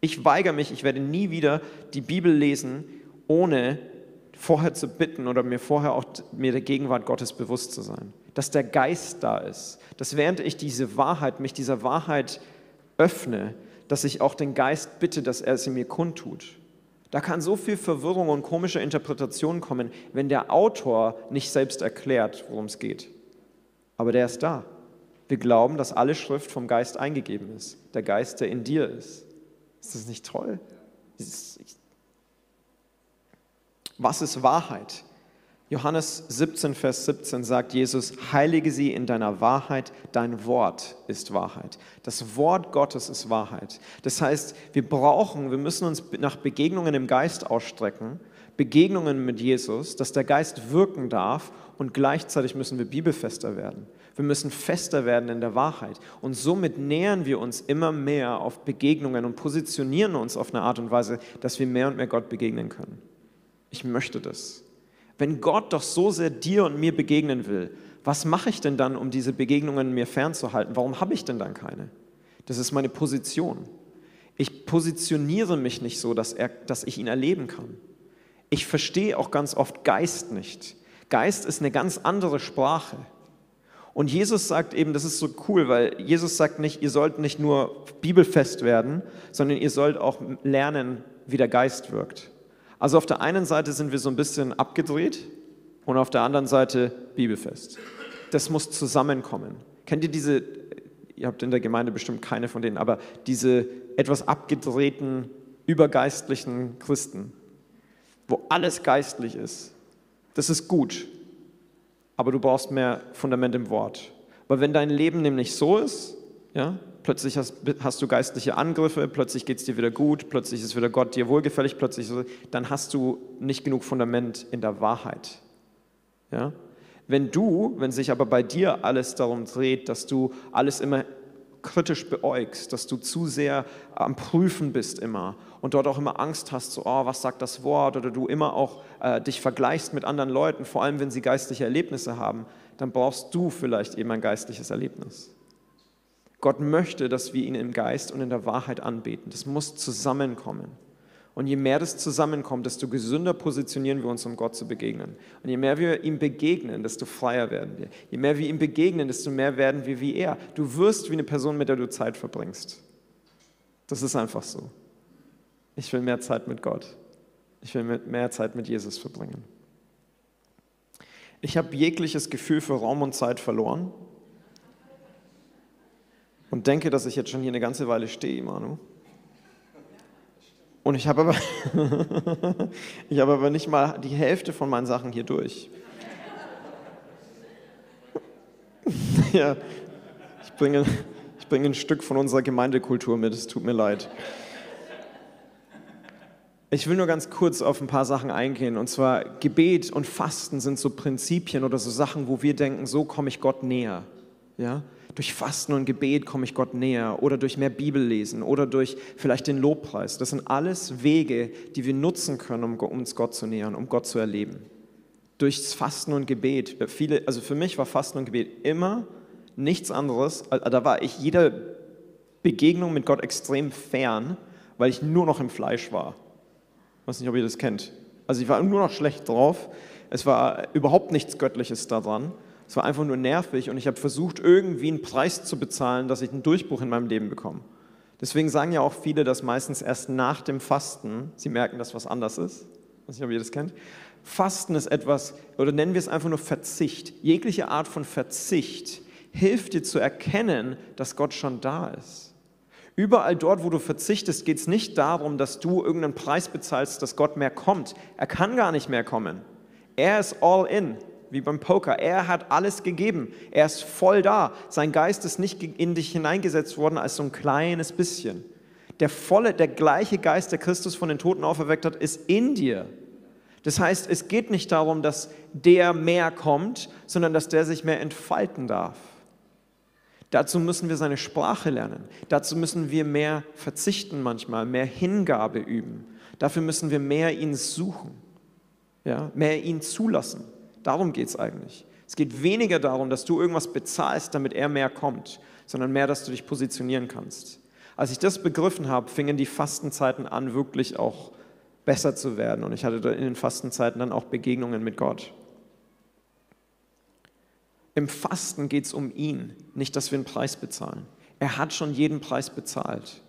Ich weigere mich, ich werde nie wieder die Bibel lesen, ohne vorher zu bitten oder mir vorher auch mir der Gegenwart Gottes bewusst zu sein. Dass der Geist da ist, dass während ich diese Wahrheit, mich dieser Wahrheit öffne, dass ich auch den Geist bitte, dass er sie mir kundtut. Da kann so viel Verwirrung und komische Interpretation kommen, wenn der Autor nicht selbst erklärt, worum es geht. Aber der ist da. Wir glauben, dass alle Schrift vom Geist eingegeben ist. Der Geist, der in dir ist. Ist das nicht toll? Was ist Wahrheit? Johannes 17, Vers 17 sagt Jesus, heilige sie in deiner Wahrheit, dein Wort ist Wahrheit. Das Wort Gottes ist Wahrheit. Das heißt, wir brauchen, wir müssen uns nach Begegnungen im Geist ausstrecken, Begegnungen mit Jesus, dass der Geist wirken darf und gleichzeitig müssen wir bibelfester werden. Wir müssen fester werden in der Wahrheit. Und somit nähern wir uns immer mehr auf Begegnungen und positionieren uns auf eine Art und Weise, dass wir mehr und mehr Gott begegnen können. Ich möchte das. Wenn Gott doch so sehr dir und mir begegnen will, was mache ich denn dann, um diese Begegnungen mir fernzuhalten? Warum habe ich denn dann keine? Das ist meine Position. Ich positioniere mich nicht so, dass, er, dass ich ihn erleben kann. Ich verstehe auch ganz oft Geist nicht. Geist ist eine ganz andere Sprache. Und Jesus sagt eben, das ist so cool, weil Jesus sagt nicht, ihr sollt nicht nur bibelfest werden, sondern ihr sollt auch lernen, wie der Geist wirkt. Also auf der einen Seite sind wir so ein bisschen abgedreht und auf der anderen Seite bibelfest. Das muss zusammenkommen. Kennt ihr diese, ihr habt in der Gemeinde bestimmt keine von denen, aber diese etwas abgedrehten, übergeistlichen Christen, wo alles geistlich ist. Das ist gut, aber du brauchst mehr Fundament im Wort. Weil wenn dein Leben nämlich so ist, ja, plötzlich hast, hast, du geistliche Angriffe, plötzlich geht es dir wieder gut, plötzlich ist wieder Gott dir wohlgefällig, plötzlich, dann hast du nicht genug Fundament in der Wahrheit. Ja? Wenn du, wenn sich aber bei dir alles darum dreht, dass du alles immer kritisch beäugst, dass du zu sehr am Prüfen bist immer und dort auch immer Angst hast, so, oh, was sagt das Wort, oder du immer auch äh, dich vergleichst mit anderen Leuten, vor allem wenn sie geistliche Erlebnisse haben, dann brauchst du vielleicht eben ein geistliches Erlebnis. Gott möchte, dass wir ihn im Geist und in der Wahrheit anbeten. Das muss zusammenkommen. Und je mehr das zusammenkommt, desto gesünder positionieren wir uns, um Gott zu begegnen. Und je mehr wir ihm begegnen, desto freier werden wir. Je mehr wir ihm begegnen, desto mehr werden wir wie er. Du wirst wie eine Person, mit der du Zeit verbringst. Das ist einfach so. Ich will mehr Zeit mit Gott. Ich will mehr Zeit mit Jesus verbringen. Ich habe jegliches Gefühl für Raum und Zeit verloren und denke, dass ich jetzt schon hier eine ganze Weile stehe, Manu. Und ich habe aber, ich habe aber nicht mal die Hälfte von meinen Sachen hier durch. ja, ich bringe, ich bringe ein Stück von unserer Gemeindekultur mit, es tut mir leid. Ich will nur ganz kurz auf ein paar Sachen eingehen. Und zwar Gebet und Fasten sind so Prinzipien oder so Sachen, wo wir denken, so komme ich Gott näher. Ja? Durch Fasten und Gebet komme ich Gott näher oder durch mehr Bibellesen oder durch vielleicht den Lobpreis. Das sind alles Wege, die wir nutzen können, um uns Gott zu nähern, um Gott zu erleben. Durchs Fasten und Gebet. Viele, also für mich war Fasten und Gebet immer nichts anderes. Da war ich jeder Begegnung mit Gott extrem fern, weil ich nur noch im Fleisch war. Ich weiß nicht, ob ihr das kennt. Also ich war nur noch schlecht drauf. Es war überhaupt nichts Göttliches daran. Es war einfach nur nervig und ich habe versucht, irgendwie einen Preis zu bezahlen, dass ich einen Durchbruch in meinem Leben bekomme. Deswegen sagen ja auch viele, dass meistens erst nach dem Fasten sie merken, dass was anders ist. Ich weiß nicht, ob ihr das kennt. Fasten ist etwas, oder nennen wir es einfach nur Verzicht. Jegliche Art von Verzicht hilft dir zu erkennen, dass Gott schon da ist. Überall dort, wo du verzichtest, geht es nicht darum, dass du irgendeinen Preis bezahlst, dass Gott mehr kommt. Er kann gar nicht mehr kommen. Er ist all in wie beim Poker. Er hat alles gegeben. Er ist voll da. Sein Geist ist nicht in dich hineingesetzt worden als so ein kleines bisschen. Der volle, der gleiche Geist, der Christus von den Toten auferweckt hat, ist in dir. Das heißt, es geht nicht darum, dass der mehr kommt, sondern dass der sich mehr entfalten darf. Dazu müssen wir seine Sprache lernen. Dazu müssen wir mehr verzichten manchmal, mehr Hingabe üben. Dafür müssen wir mehr ihn suchen, ja, mehr ihn zulassen. Darum geht es eigentlich. Es geht weniger darum, dass du irgendwas bezahlst, damit er mehr kommt, sondern mehr, dass du dich positionieren kannst. Als ich das begriffen habe, fingen die Fastenzeiten an, wirklich auch besser zu werden. Und ich hatte in den Fastenzeiten dann auch Begegnungen mit Gott. Im Fasten geht es um ihn, nicht, dass wir einen Preis bezahlen. Er hat schon jeden Preis bezahlt.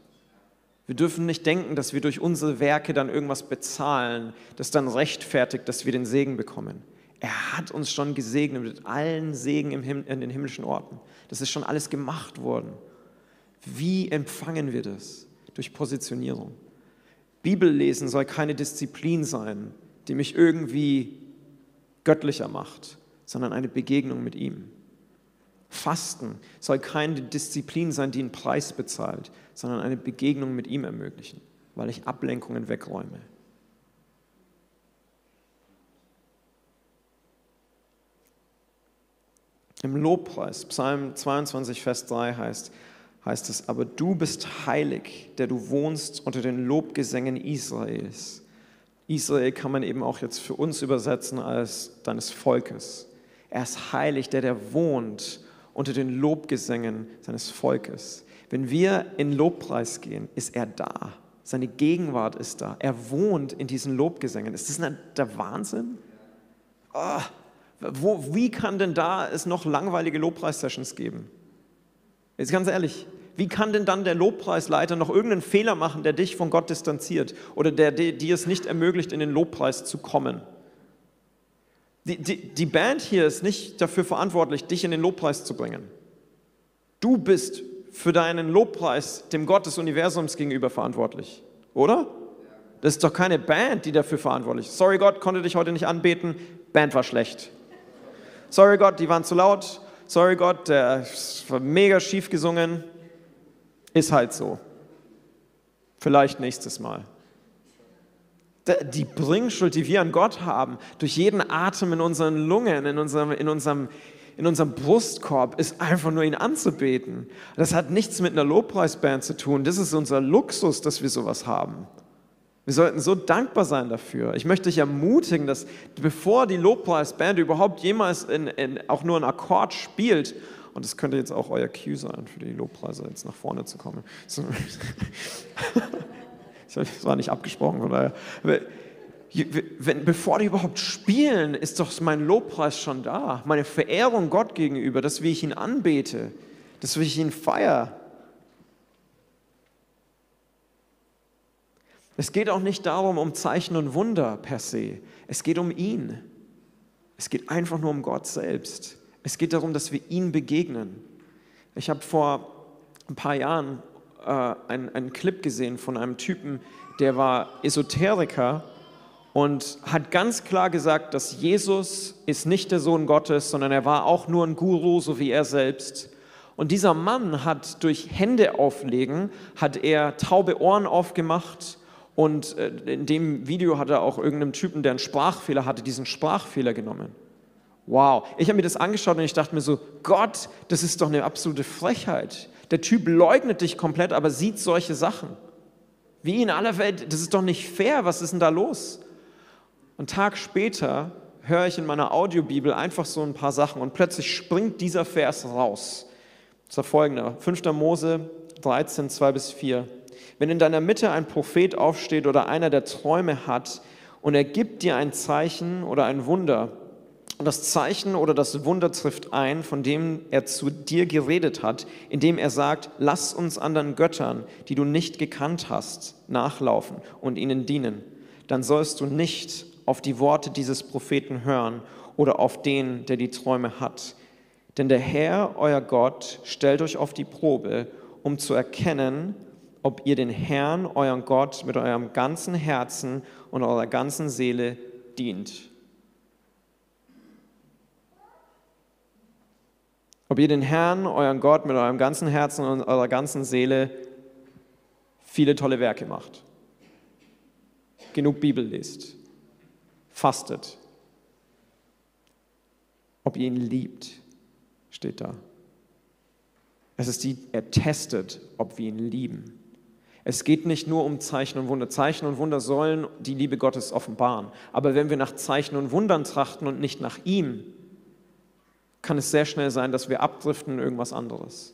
Wir dürfen nicht denken, dass wir durch unsere Werke dann irgendwas bezahlen, das dann rechtfertigt, dass wir den Segen bekommen. Er hat uns schon gesegnet mit allen Segen in den himmlischen Orten. Das ist schon alles gemacht worden. Wie empfangen wir das? Durch Positionierung. Bibellesen soll keine Disziplin sein, die mich irgendwie göttlicher macht, sondern eine Begegnung mit ihm. Fasten soll keine Disziplin sein, die einen Preis bezahlt, sondern eine Begegnung mit ihm ermöglichen, weil ich Ablenkungen wegräume. Im Lobpreis, Psalm 22, Vers 3 heißt, heißt es, aber du bist heilig, der du wohnst unter den Lobgesängen Israels. Israel kann man eben auch jetzt für uns übersetzen als deines Volkes. Er ist heilig, der der wohnt unter den Lobgesängen seines Volkes. Wenn wir in Lobpreis gehen, ist er da. Seine Gegenwart ist da. Er wohnt in diesen Lobgesängen. Ist das nicht der Wahnsinn? Oh, wo, wie kann denn da es noch langweilige Lobpreissessions geben? Jetzt ganz ehrlich, Wie kann denn dann der Lobpreisleiter noch irgendeinen Fehler machen, der dich von Gott distanziert oder der dir es nicht ermöglicht, in den Lobpreis zu kommen? Die, die, die Band hier ist nicht dafür verantwortlich, dich in den Lobpreis zu bringen. Du bist für deinen Lobpreis dem Gott des Universums gegenüber verantwortlich, oder? Das ist doch keine Band, die dafür verantwortlich ist. Sorry Gott, konnte dich heute nicht anbeten, Band war schlecht. Sorry Gott, die waren zu laut. Sorry Gott, der war mega schief gesungen. Ist halt so. Vielleicht nächstes Mal. Die Bringschuld, die wir an Gott haben, durch jeden Atem in unseren Lungen, in unserem, in unserem, in unserem Brustkorb, ist einfach nur ihn anzubeten. Das hat nichts mit einer Lobpreisband zu tun. Das ist unser Luxus, dass wir sowas haben. Wir sollten so dankbar sein dafür. Ich möchte dich ermutigen, dass bevor die Lobpreisband überhaupt jemals in, in, auch nur einen Akkord spielt, und das könnte jetzt auch euer Cue sein, für die Lobpreise jetzt nach vorne zu kommen. Das war nicht abgesprochen, von daher. Wenn, bevor die überhaupt spielen, ist doch mein Lobpreis schon da. Meine Verehrung Gott gegenüber, das, wie ich ihn anbete, das, wie ich ihn feiere. Es geht auch nicht darum, um Zeichen und Wunder per se. Es geht um ihn. Es geht einfach nur um Gott selbst. Es geht darum, dass wir ihn begegnen. Ich habe vor ein paar Jahren äh, einen, einen Clip gesehen von einem Typen, der war Esoteriker und hat ganz klar gesagt, dass Jesus ist nicht der Sohn Gottes, sondern er war auch nur ein Guru, so wie er selbst. Und dieser Mann hat durch Hände auflegen, hat er taube Ohren aufgemacht und äh, in dem Video hat er auch irgendeinem Typen, der einen Sprachfehler hatte, diesen Sprachfehler genommen. Wow, ich habe mir das angeschaut und ich dachte mir so, Gott, das ist doch eine absolute Frechheit. Der Typ leugnet dich komplett, aber sieht solche Sachen. Wie in aller Welt, das ist doch nicht fair, was ist denn da los? Und Tag später höre ich in meiner Audiobibel einfach so ein paar Sachen und plötzlich springt dieser Vers raus. Das war folgender, 5. Mose 13, 2 bis 4. Wenn in deiner Mitte ein Prophet aufsteht oder einer, der Träume hat, und er gibt dir ein Zeichen oder ein Wunder, und das Zeichen oder das Wunder trifft ein, von dem er zu dir geredet hat, indem er sagt, lass uns anderen Göttern, die du nicht gekannt hast, nachlaufen und ihnen dienen. Dann sollst du nicht auf die Worte dieses Propheten hören oder auf den, der die Träume hat. Denn der Herr, euer Gott, stellt euch auf die Probe, um zu erkennen, ob ihr den Herrn, euren Gott, mit eurem ganzen Herzen und eurer ganzen Seele dient. Ob ihr den Herrn, euren Gott, mit eurem ganzen Herzen und eurer ganzen Seele viele tolle Werke macht. Genug Bibel lest. Fastet. Ob ihr ihn liebt, steht da. Es ist die, er testet, ob wir ihn lieben. Es geht nicht nur um Zeichen und Wunder. Zeichen und Wunder sollen die Liebe Gottes offenbaren. Aber wenn wir nach Zeichen und Wundern trachten und nicht nach ihm, kann es sehr schnell sein, dass wir abdriften in irgendwas anderes.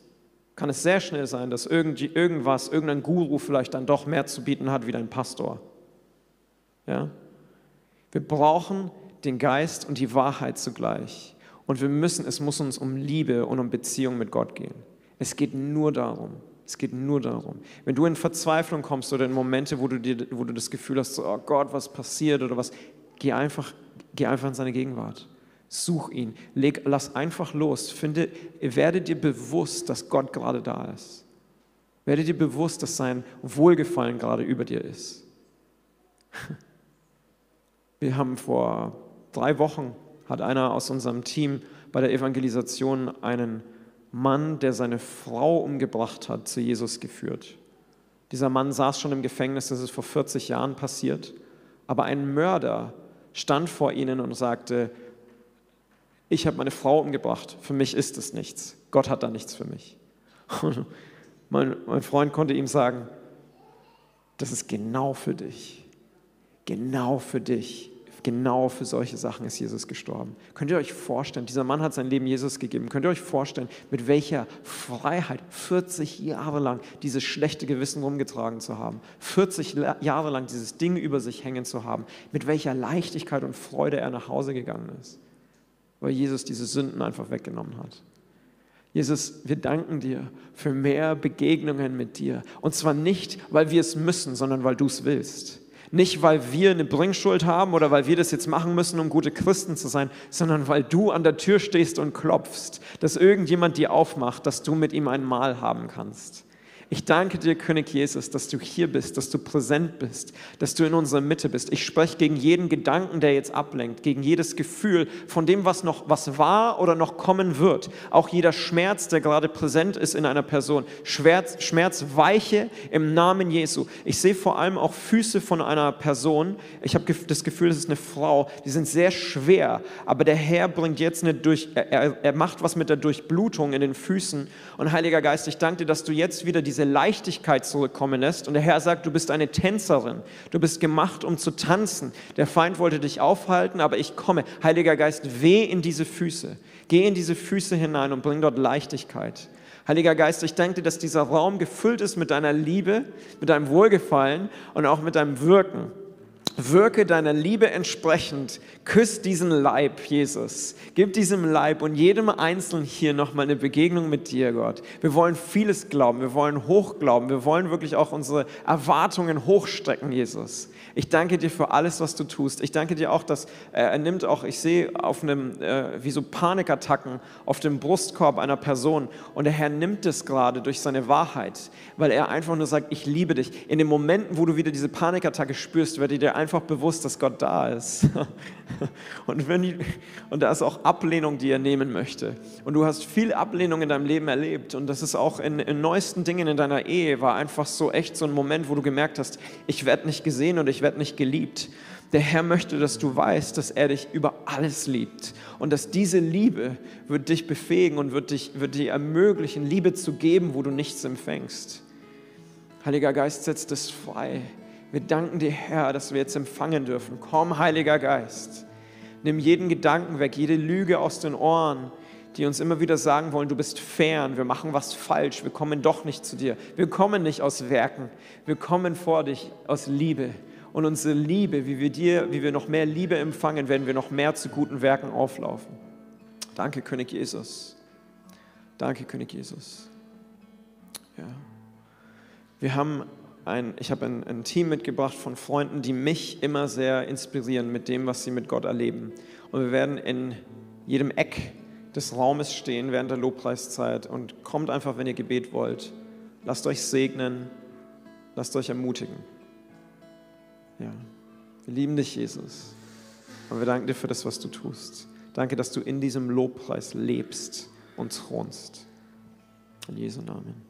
Kann es sehr schnell sein, dass irgendwas, irgendein Guru vielleicht dann doch mehr zu bieten hat wie dein Pastor. Ja? Wir brauchen den Geist und die Wahrheit zugleich. Und wir müssen, es muss uns um Liebe und um Beziehung mit Gott gehen. Es geht nur darum. Es geht nur darum. Wenn du in Verzweiflung kommst oder in Momente, wo du, dir, wo du das Gefühl hast, so, oh Gott, was passiert oder was, geh einfach, geh einfach in seine Gegenwart. Such ihn, leg, lass einfach los. Finde, werde dir bewusst, dass Gott gerade da ist. Werde dir bewusst, dass sein Wohlgefallen gerade über dir ist. Wir haben vor drei Wochen, hat einer aus unserem Team bei der Evangelisation einen Mann, der seine Frau umgebracht hat, zu Jesus geführt. Dieser Mann saß schon im Gefängnis, das ist vor 40 Jahren passiert, aber ein Mörder stand vor ihnen und sagte, ich habe meine Frau umgebracht, für mich ist es nichts. Gott hat da nichts für mich. Und mein, mein Freund konnte ihm sagen, das ist genau für dich. Genau für dich. Genau für solche Sachen ist Jesus gestorben. Könnt ihr euch vorstellen, dieser Mann hat sein Leben Jesus gegeben. Könnt ihr euch vorstellen, mit welcher Freiheit 40 Jahre lang dieses schlechte Gewissen rumgetragen zu haben, 40 Jahre lang dieses Ding über sich hängen zu haben, mit welcher Leichtigkeit und Freude er nach Hause gegangen ist weil Jesus diese Sünden einfach weggenommen hat. Jesus, wir danken dir für mehr Begegnungen mit dir. Und zwar nicht, weil wir es müssen, sondern weil du es willst. Nicht, weil wir eine Bringschuld haben oder weil wir das jetzt machen müssen, um gute Christen zu sein, sondern weil du an der Tür stehst und klopfst, dass irgendjemand dir aufmacht, dass du mit ihm ein Mahl haben kannst. Ich danke dir, König Jesus, dass du hier bist, dass du präsent bist, dass du in unserer Mitte bist. Ich spreche gegen jeden Gedanken, der jetzt ablenkt, gegen jedes Gefühl von dem, was noch was war oder noch kommen wird. Auch jeder Schmerz, der gerade präsent ist in einer Person. Schmerz, Schmerz weiche im Namen Jesu. Ich sehe vor allem auch Füße von einer Person. Ich habe das Gefühl, es ist eine Frau. Die sind sehr schwer, aber der Herr bringt jetzt eine durch, er, er macht was mit der Durchblutung in den Füßen. Und Heiliger Geist, ich danke dir, dass du jetzt wieder diese diese Leichtigkeit zurückkommen lässt. Und der Herr sagt, du bist eine Tänzerin. Du bist gemacht, um zu tanzen. Der Feind wollte dich aufhalten, aber ich komme. Heiliger Geist, weh in diese Füße. Geh in diese Füße hinein und bring dort Leichtigkeit. Heiliger Geist, ich danke dir, dass dieser Raum gefüllt ist mit deiner Liebe, mit deinem Wohlgefallen und auch mit deinem Wirken. Wirke deiner Liebe entsprechend. Küss diesen Leib, Jesus. Gib diesem Leib und jedem Einzelnen hier nochmal eine Begegnung mit dir, Gott. Wir wollen vieles glauben. Wir wollen hochglauben. Wir wollen wirklich auch unsere Erwartungen hochstrecken, Jesus. Ich danke dir für alles, was du tust. Ich danke dir auch, dass äh, er nimmt auch, ich sehe auf einem, äh, wie so Panikattacken auf dem Brustkorb einer Person und der Herr nimmt es gerade durch seine Wahrheit, weil er einfach nur sagt, ich liebe dich. In den Momenten, wo du wieder diese Panikattacke spürst, wird dir einfach bewusst, dass Gott da ist. und, wenn, und da ist auch Ablehnung, die er nehmen möchte. Und du hast viel Ablehnung in deinem Leben erlebt und das ist auch in, in neuesten Dingen in deiner Ehe, war einfach so echt so ein Moment, wo du gemerkt hast, ich werde nicht gesehen und ich werde werde nicht geliebt. Der Herr möchte, dass du weißt, dass er dich über alles liebt und dass diese Liebe wird dich befähigen und wird, dich, wird dir ermöglichen, Liebe zu geben, wo du nichts empfängst. Heiliger Geist, setzt es frei. Wir danken dir, Herr, dass wir jetzt empfangen dürfen. Komm, Heiliger Geist. Nimm jeden Gedanken weg, jede Lüge aus den Ohren, die uns immer wieder sagen wollen, du bist fern, wir machen was falsch, wir kommen doch nicht zu dir. Wir kommen nicht aus Werken, wir kommen vor dich aus Liebe und unsere Liebe, wie wir dir, wie wir noch mehr Liebe empfangen, werden wir noch mehr zu guten Werken auflaufen. Danke, König Jesus. Danke, König Jesus. Ja. Wir haben ein, ich habe ein, ein Team mitgebracht von Freunden, die mich immer sehr inspirieren mit dem, was sie mit Gott erleben. Und wir werden in jedem Eck des Raumes stehen während der Lobpreiszeit und kommt einfach, wenn ihr Gebet wollt. Lasst euch segnen, lasst euch ermutigen. Ja, wir lieben dich, Jesus. Und wir danken dir für das, was du tust. Danke, dass du in diesem Lobpreis lebst und thronst. In Jesu Namen.